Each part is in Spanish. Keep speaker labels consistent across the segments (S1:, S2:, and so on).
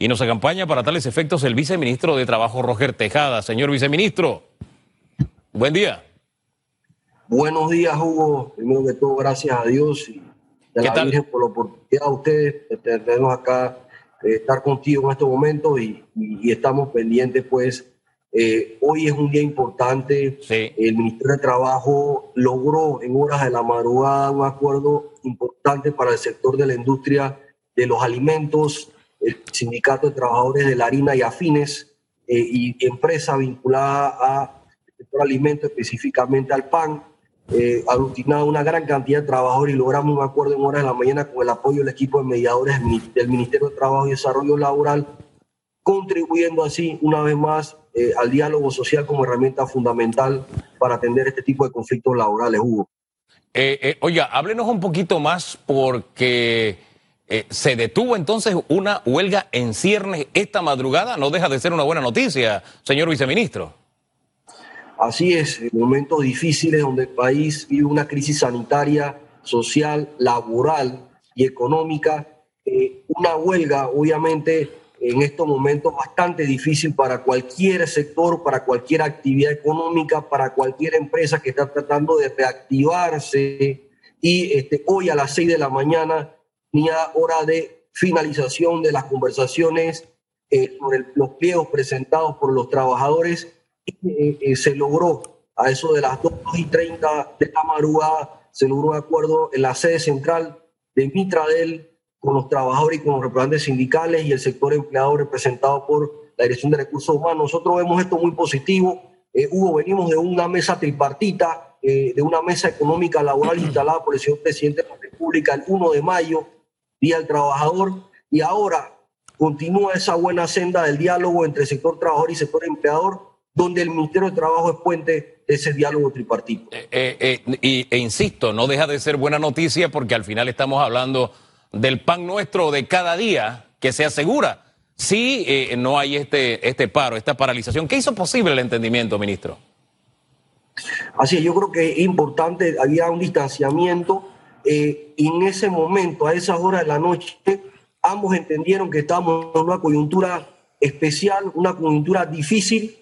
S1: y nos acompaña para tales efectos el viceministro de Trabajo, Roger Tejada. Señor viceministro, buen día.
S2: Buenos días, Hugo. Primero que todo, gracias a Dios y a la Virgen por la oportunidad de ustedes de tenernos acá, de estar contigo en estos momentos y, estamos pendientes, pues, eh, hoy es un día importante. El Ministerio de Trabajo logró en horas de la madrugada un acuerdo importante para el sector de la industria de los alimentos, el Sindicato de Trabajadores de la Harina y Afines eh, y empresa vinculada a sector alimentos, específicamente al pan eh, aglutinado una gran cantidad de trabajadores y logramos un acuerdo en horas de la mañana con el apoyo del equipo de mediadores del Ministerio de Trabajo y Desarrollo Laboral, contribuyendo así una vez más eh, al diálogo social como herramienta fundamental para atender este tipo de conflictos laborales, Hugo.
S1: Eh, eh oiga, háblenos un poquito más porque se detuvo entonces una huelga en ciernes esta madrugada. No deja de ser una buena noticia, señor viceministro.
S2: Así es, en momentos difíciles donde el país vive una crisis sanitaria, social, laboral y económica, eh, una huelga obviamente en estos momentos bastante difícil para cualquier sector, para cualquier actividad económica, para cualquier empresa que está tratando de reactivarse. Y este, hoy a las seis de la mañana tenía hora de finalización de las conversaciones eh, sobre los pliegos presentados por los trabajadores eh, eh, se logró a eso de las 2 y 30 de la madrugada, se logró un acuerdo en la sede central de Mitradel con los trabajadores y con los representantes sindicales y el sector empleado representado por la Dirección de Recursos Humanos. Nosotros vemos esto muy positivo. Eh, Hugo, venimos de una mesa tripartita, de una mesa económica laboral instalada por el señor presidente de la República el 1 de mayo, Día del Trabajador, y ahora continúa esa buena senda del diálogo entre sector trabajador y sector empleador donde el Ministerio de Trabajo es puente de ese diálogo tripartito.
S1: Eh, eh, eh, y, e insisto, no deja de ser buena noticia porque al final estamos hablando del pan nuestro de cada día que se asegura si no hay este, este paro, esta paralización. ¿Qué hizo posible el entendimiento, ministro?
S2: Así es, yo creo que es importante, había un distanciamiento. Y en ese momento, a esas horas de la noche, ambos entendieron que estábamos en una coyuntura especial, una coyuntura difícil,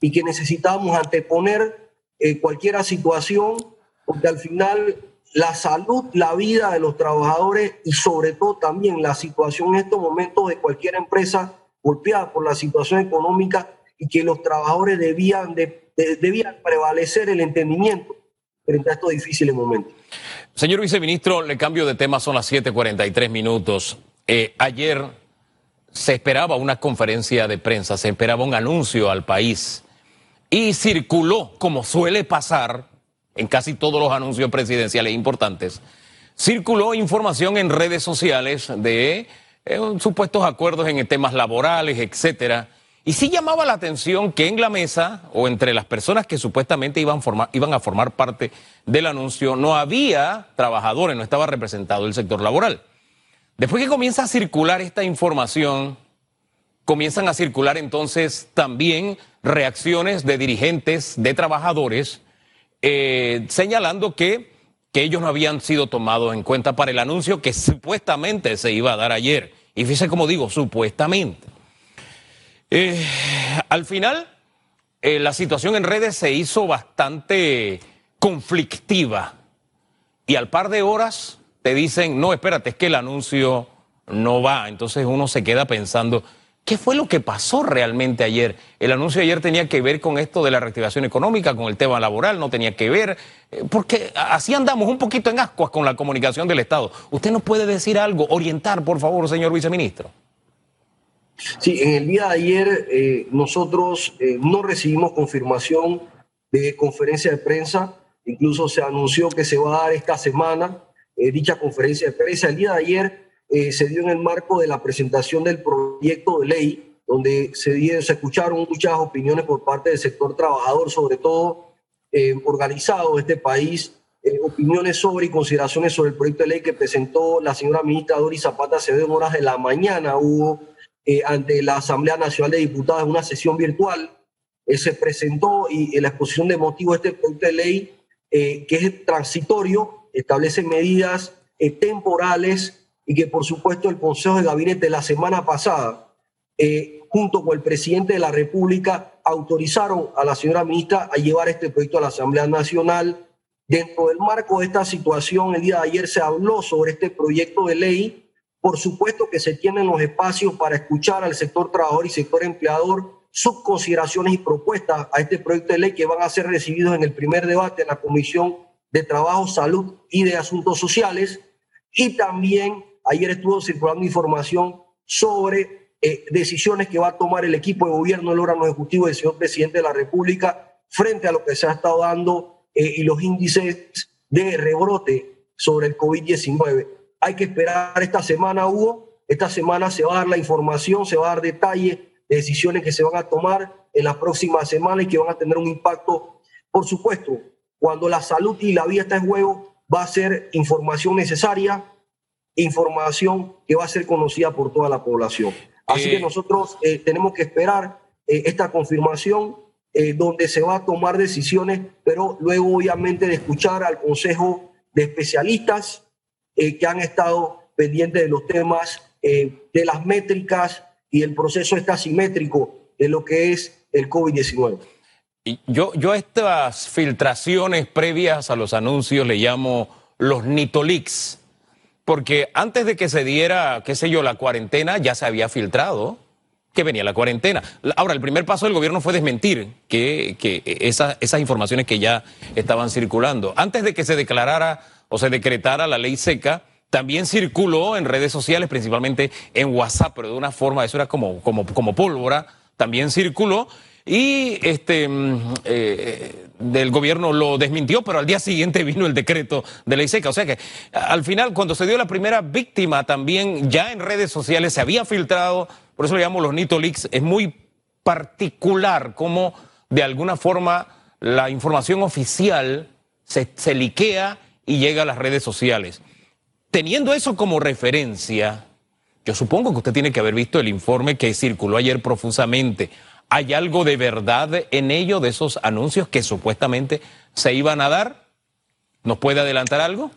S2: y que necesitamos anteponer eh, cualquier situación, porque al final la salud, la vida de los trabajadores y sobre todo también la situación en estos momentos de cualquier empresa golpeada por la situación económica y que los trabajadores debían, de, debían prevalecer el entendimiento frente a estos difíciles momentos.
S1: Señor viceministro, le cambio de tema, son las 7:43 minutos. Eh, ayer se esperaba una conferencia de prensa, se esperaba un anuncio al país y circuló, como suele pasar en casi todos los anuncios presidenciales importantes, circuló información en redes sociales de eh, supuestos acuerdos en temas laborales, etcétera. Y sí llamaba la atención que en la mesa, o entre las personas que supuestamente iban, iban a formar parte del anuncio, no había trabajadores, no estaba representado el sector laboral. Después que comienza a circular esta información, comienzan a circular entonces también reacciones de dirigentes, de trabajadores, eh, señalando que, que ellos no habían sido tomados en cuenta para el anuncio que supuestamente se iba a dar ayer. Y fíjese como digo, supuestamente. Eh, al final, eh, la situación en redes se hizo bastante conflictiva. Y al par de horas te dicen, no, espérate, es que el anuncio no va. Entonces uno se queda pensando, ¿Qué fue lo que pasó realmente ayer? El anuncio de ayer tenía que ver con esto de la reactivación económica, con el tema laboral, no tenía que ver, eh, porque así andamos un poquito en ascuas con la comunicación del Estado. ¿Usted nos puede decir algo, orientar, por favor, señor viceministro?
S2: Sí, en el día de ayer eh, nosotros eh, no recibimos confirmación de conferencia de prensa, incluso se anunció que se va a dar esta semana dicha conferencia de prensa. El día de ayer eh, se dio en el marco de la presentación del proyecto de ley, donde se, se escucharon muchas opiniones por parte del sector trabajador, sobre todo eh, organizado de este país, eh, opiniones sobre y consideraciones sobre el proyecto de ley que presentó la señora ministra Doris Zapata dio en horas de la mañana, hubo ante la Asamblea Nacional de Diputados una sesión virtual. se presentó y en la exposición de motivos de este proyecto de ley, que es transitorio, establece medidas temporales y que por supuesto el Consejo de Gabinete la semana pasada eh, junto con el presidente de la República, autorizaron a la señora ministra a llevar este proyecto a la Asamblea Nacional. Dentro del marco de esta situación, el día de ayer se habló sobre este proyecto de ley. Por supuesto que se tienen los espacios para escuchar al sector trabajador y sector empleador sus consideraciones y propuestas a este proyecto de ley que van a ser recibidos en el primer debate en la Comisión de Trabajo, Salud y de Asuntos Sociales. Y también ayer estuvo circulando información sobre eh, decisiones que va a tomar el equipo de gobierno, el órgano ejecutivo del señor presidente de la República frente a lo que se ha estado dando eh, y los índices de rebrote sobre el COVID-19. Hay que esperar esta semana, Hugo. Esta semana se va a dar la información, se va a dar detalle de decisiones que se van a tomar en las próximas semanas y que van a tener un impacto. Por supuesto, cuando la salud y la vida está en juego, va a ser información necesaria, información que va a ser conocida por toda la población. Así que eh, nosotros eh, tenemos que esperar eh, esta confirmación donde se va a tomar decisiones, pero luego obviamente de escuchar al Consejo de Especialistas que han estado pendientes de los temas de las métricas y el proceso está simétrico de lo que es el COVID-19.
S1: Yo, yo estas filtraciones previas a los anuncios le llamo los nitolix, porque antes de que se diera, qué sé yo, la cuarentena, ya se había filtrado que venía la cuarentena. Ahora, el primer paso del gobierno fue desmentir que, que esas informaciones que ya estaban circulando. Antes de que se declarara o se decretara la ley seca, también circuló en redes sociales, principalmente en WhatsApp, pero de una forma, eso era como, como, como pólvora, también circuló y este mm, eh, del gobierno lo desmintió, pero al día siguiente vino el decreto de ley seca. O sea que al final, cuando se dio la primera víctima, también ya en redes sociales se había filtrado, por eso le llamamos los Nito Leaks, es muy particular cómo de alguna forma la información oficial se, se liquea y llega a las redes sociales. Teniendo eso como referencia, yo supongo que usted tiene que haber visto el informe que circuló ayer profusamente. ¿Hay algo de verdad en ello, de esos anuncios que supuestamente se iban a dar? ¿Nos puede adelantar algo?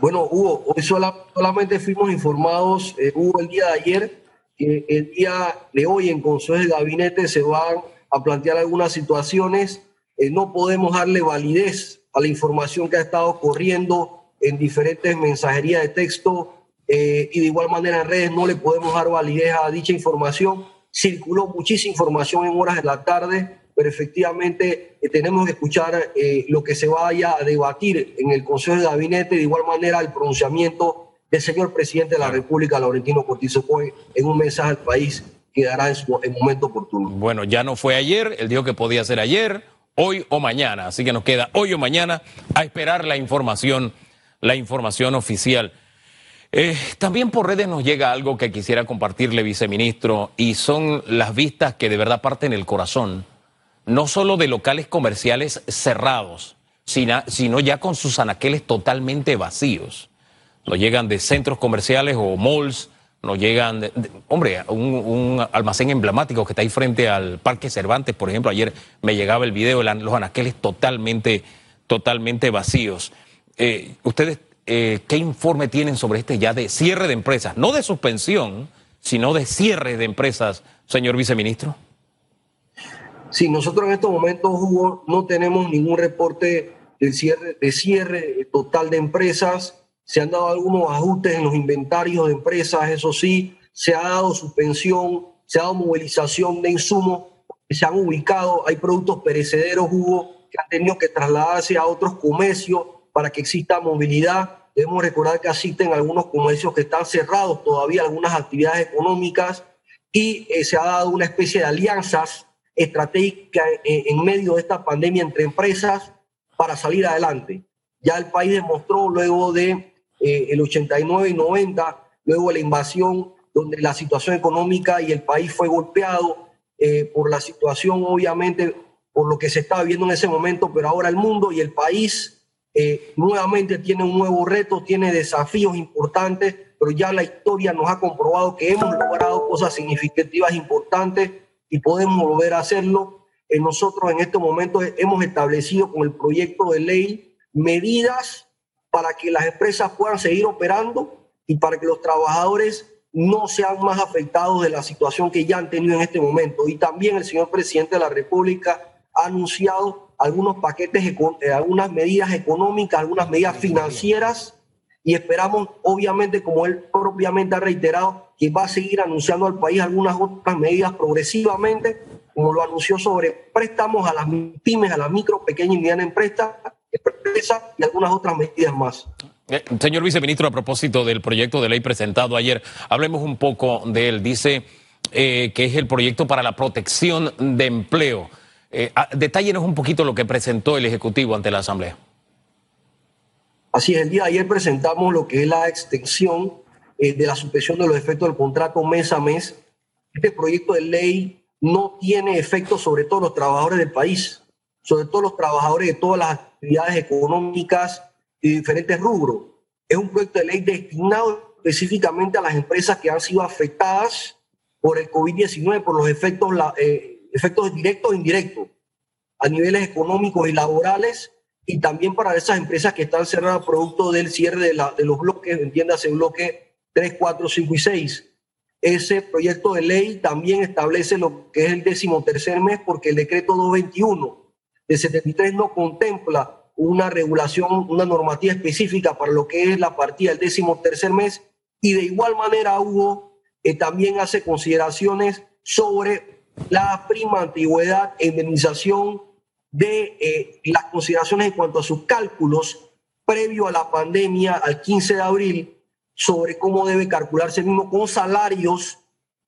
S2: Bueno, Hugo, hoy solamente fuimos informados, eh, Hugo, el día de ayer, que el día de hoy en Consejo de Gabinete se van a plantear algunas situaciones. Eh, no podemos darle validez a la información que ha estado corriendo en diferentes mensajerías de texto eh, y de igual manera en redes no le podemos dar validez a dicha información. Circuló muchísima información en horas de la tarde, pero efectivamente eh, tenemos que escuchar eh, lo que se vaya a debatir en el Consejo de Gabinete, de igual manera el pronunciamiento del señor presidente de la República, Laurentino Cortizo Cohen, en un mensaje al país que dará en su en momento oportuno.
S1: Bueno, ya no fue ayer, él dijo que podía ser ayer, hoy o mañana, así que nos queda hoy o mañana a esperar la información la información oficial. Eh, también por redes nos llega algo que quisiera compartirle, viceministro, y son las vistas que de verdad parten el corazón, no solo de locales comerciales cerrados, sino, ya con sus anaqueles totalmente vacíos. Nos llegan de centros comerciales o malls, nos llegan, de, hombre, un, almacén emblemático que está ahí frente al Parque Cervantes, por ejemplo, ayer me llegaba el video, los anaqueles totalmente, totalmente vacíos. Eh, ¿Ustedes eh, qué informe tienen sobre este ya de cierre de empresas? No de suspensión, sino de cierre de empresas, señor viceministro.
S2: Sí, nosotros en estos momentos, Hugo, no tenemos ningún reporte de cierre, de cierre total de empresas. Se han dado algunos ajustes en los inventarios de empresas, eso sí, se ha dado suspensión, se ha dado movilización de insumos, se han ubicado, hay productos perecederos, Hugo, que han tenido que trasladarse a otros comercios para que exista movilidad. Debemos recordar que existen algunos comercios que están cerrados todavía, algunas actividades económicas, y eh, se ha dado una especie de alianzas estratégicas en, medio de esta pandemia entre empresas para salir adelante. Ya el país demostró luego de eh, el 89 y 90, luego la invasión, donde la situación económica y el país fue golpeado eh, por la situación, obviamente, por lo que se estaba viendo en ese momento, pero ahora el mundo y el país eh, nuevamente tiene un nuevo reto, tiene desafíos importantes, pero ya la historia nos ha comprobado que hemos logrado cosas significativas importantes y podemos volver a hacerlo. Eh, nosotros en este momento hemos establecido con el proyecto de ley medidas para que las empresas puedan seguir operando y para que los trabajadores no sean más afectados de la situación que ya han tenido en este momento. Y también el señor presidente de la República ha anunciado algunos paquetes, eh, algunas medidas económicas, algunas medidas financieras y esperamos, obviamente, como él propiamente ha reiterado, que va a seguir anunciando al país algunas otras medidas progresivamente, como lo anunció sobre préstamos a las pymes, a las micro, pequeñas y medianas empresas, empresas y algunas otras medidas más.
S1: Eh, señor viceministro, a propósito del proyecto de ley presentado ayer, hablemos un poco de él. Dice eh, que es el proyecto para la protección de empleo. Eh, ah, detállenos un poquito lo que presentó el Ejecutivo ante la Asamblea.
S2: Así es, el día de ayer presentamos lo que es la extensión de la suspensión de los efectos del contrato mes a mes. Este proyecto de ley no tiene efectos sobre todos los trabajadores del país, sobre todos los trabajadores de todas las actividades económicas y diferentes rubros. Es un proyecto de ley destinado específicamente a las empresas que han sido afectadas por el COVID-19, por los efectos, eh, efectos directos e indirectos a niveles económicos y laborales, y también para esas empresas que están cerradas producto del cierre de, la, de los bloques, entiéndase, bloque 3, 4, 5 y 6. Ese proyecto de ley también establece lo que es el décimo tercer mes, porque el decreto 221 de 73 no contempla una regulación, una normativa específica para lo que es la partida del décimo tercer mes y de igual manera Hugo eh, también hace consideraciones sobre la prima antigüedad indemnización de eh, las consideraciones en cuanto a sus cálculos previo a la pandemia al 15 de abril sobre cómo debe calcularse el mismo con salarios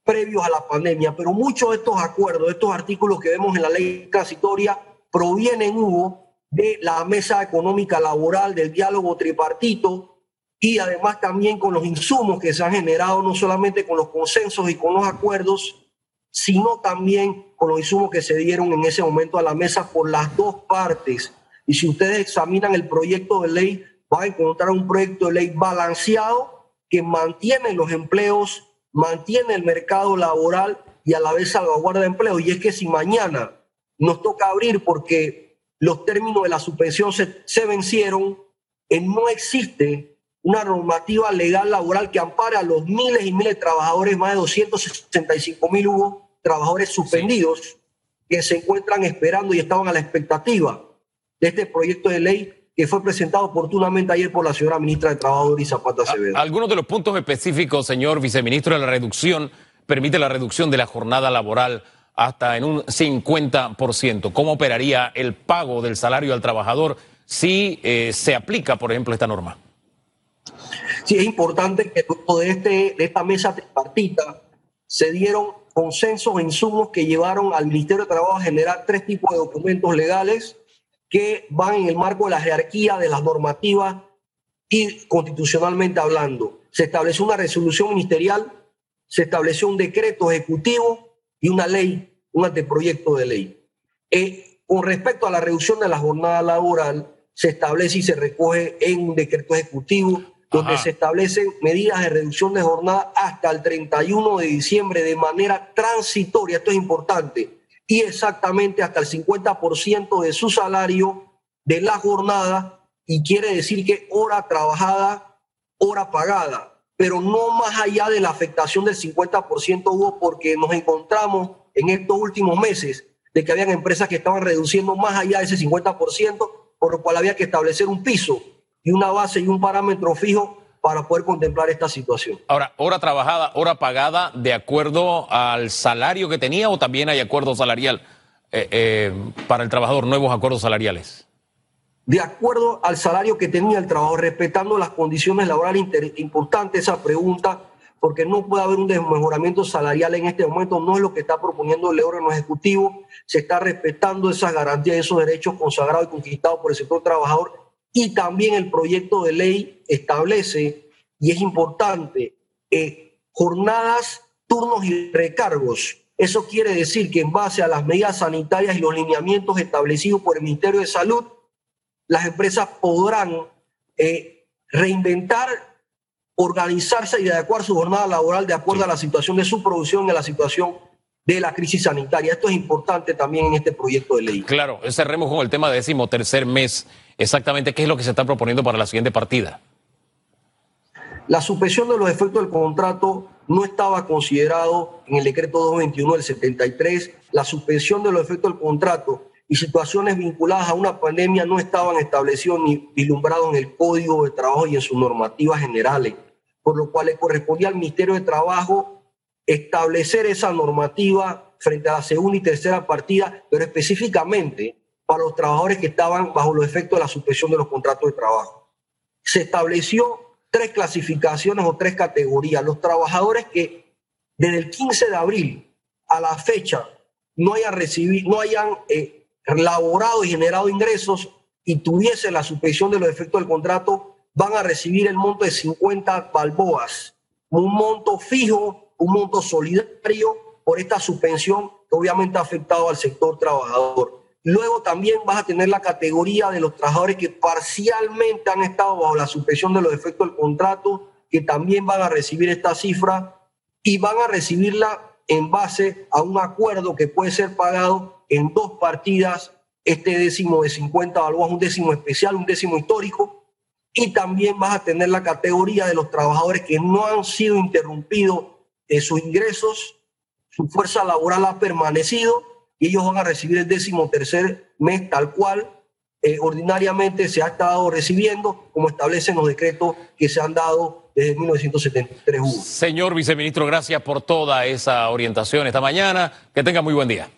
S2: previos a la pandemia. Pero muchos de estos acuerdos, estos artículos que vemos en la ley transitoria, provienen, Hugo, de la mesa económica laboral, del diálogo tripartito y además también con los insumos que se han generado, no solamente con los consensos y con los acuerdos, sino también con los insumos que se dieron en ese momento a la mesa por las dos partes. Y si ustedes examinan el proyecto de ley, van a encontrar un proyecto de ley balanceado que mantiene los empleos, mantiene el mercado laboral y a la vez salvaguarda empleo. Y es que si mañana nos toca abrir porque los términos de la suspensión se, vencieron, no existe una normativa legal laboral que ampare a los miles y miles de trabajadores, más de 265 mil hubo trabajadores suspendidos que se encuentran esperando y estaban a la expectativa de este proyecto de ley que fue presentado oportunamente ayer por la señora ministra de Trabajo, y Zapata Acevedo.
S1: Algunos de los puntos específicos, señor viceministro, de la reducción, permite la reducción de la jornada laboral hasta en un 50%. ¿Cómo operaría el pago del salario al trabajador si eh, se aplica, por ejemplo, esta norma?
S2: Sí, es importante que de, este, de esta mesa tripartita se dieron consensos e insumos que llevaron al Ministerio de Trabajo a generar tres tipos de documentos legales que van en el marco de la jerarquía de las normativas y constitucionalmente hablando. Se estableció una resolución ministerial, se estableció un decreto ejecutivo y una ley, un anteproyecto de ley. Eh, con respecto a la reducción de la jornada laboral, se establece y se recoge en un decreto ejecutivo donde se establecen medidas de reducción de jornada hasta el 31 de diciembre de manera transitoria, esto es importante, y exactamente hasta el 50% de su salario de la jornada, y quiere decir que hora trabajada, hora pagada pero no más allá de la afectación del 50% hubo porque nos encontramos en estos últimos meses de que habían empresas que estaban reduciendo más allá de ese 50%, por lo cual había que establecer un piso y una base y un parámetro fijo para poder contemplar esta situación.
S1: Ahora, hora trabajada, hora pagada, de acuerdo al salario que tenía o también hay acuerdo salarial eh, eh, para el trabajador, nuevos acuerdos salariales
S2: de acuerdo al salario que tenía el trabajo, respetando las condiciones laborales. Importante esa pregunta, porque no puede haber un desmejoramiento salarial en este momento, no es lo que está proponiendo el órgano ejecutivo, se está respetando esas garantías, esos derechos consagrados y conquistados por el sector trabajador, y también el proyecto de ley establece, y es importante, eh, jornadas, turnos y recargos. Eso quiere decir que en base a las medidas sanitarias y los lineamientos establecidos por el Ministerio de Salud, las empresas podrán eh, reinventar, organizarse y adecuar su jornada laboral de acuerdo a la situación de su producción y a la situación de la crisis sanitaria. Esto es importante también en este proyecto de ley.
S1: Claro, cerremos con el tema de décimo tercer mes. Exactamente, ¿qué es lo que se está proponiendo para la siguiente partida?
S2: La suspensión de los efectos del contrato no estaba considerado en el decreto 221 del 73, la suspensión de los efectos del contrato y situaciones vinculadas a una pandemia no estaban establecidos ni vislumbrados en el Código de Trabajo y en sus normativas generales, por lo cual le correspondía al Ministerio de Trabajo establecer esa normativa frente a la segunda y tercera partida, pero específicamente para los trabajadores que estaban bajo los efectos de la suspensión de los contratos de trabajo. Se estableció tres clasificaciones o tres categorías. Los trabajadores que desde el 15 de abril a la fecha no hayan recibido, no hayan eh, laborado y generado ingresos y tuviesen la suspensión de los efectos del contrato, van a recibir el monto de 50 balboas, un monto fijo, un monto solidario por esta suspensión que obviamente ha afectado al sector trabajador. Luego también vas a tener la categoría de los trabajadores que parcialmente han estado bajo la suspensión de los efectos del contrato, que también van a recibir esta cifra y van a recibirla en base a un acuerdo que puede ser pagado en dos partidas, este décimo de 50 balboas, un décimo especial, un décimo histórico, y también vas a tener la categoría de los trabajadores que no han sido interrumpidos en sus ingresos, su fuerza laboral ha permanecido y ellos van a recibir el décimo tercer mes tal cual eh, ordinariamente se ha estado recibiendo, como establecen los decretos que se han dado desde 1973.
S1: Señor viceministro, gracias por toda esa orientación esta mañana. Que tenga muy buen día.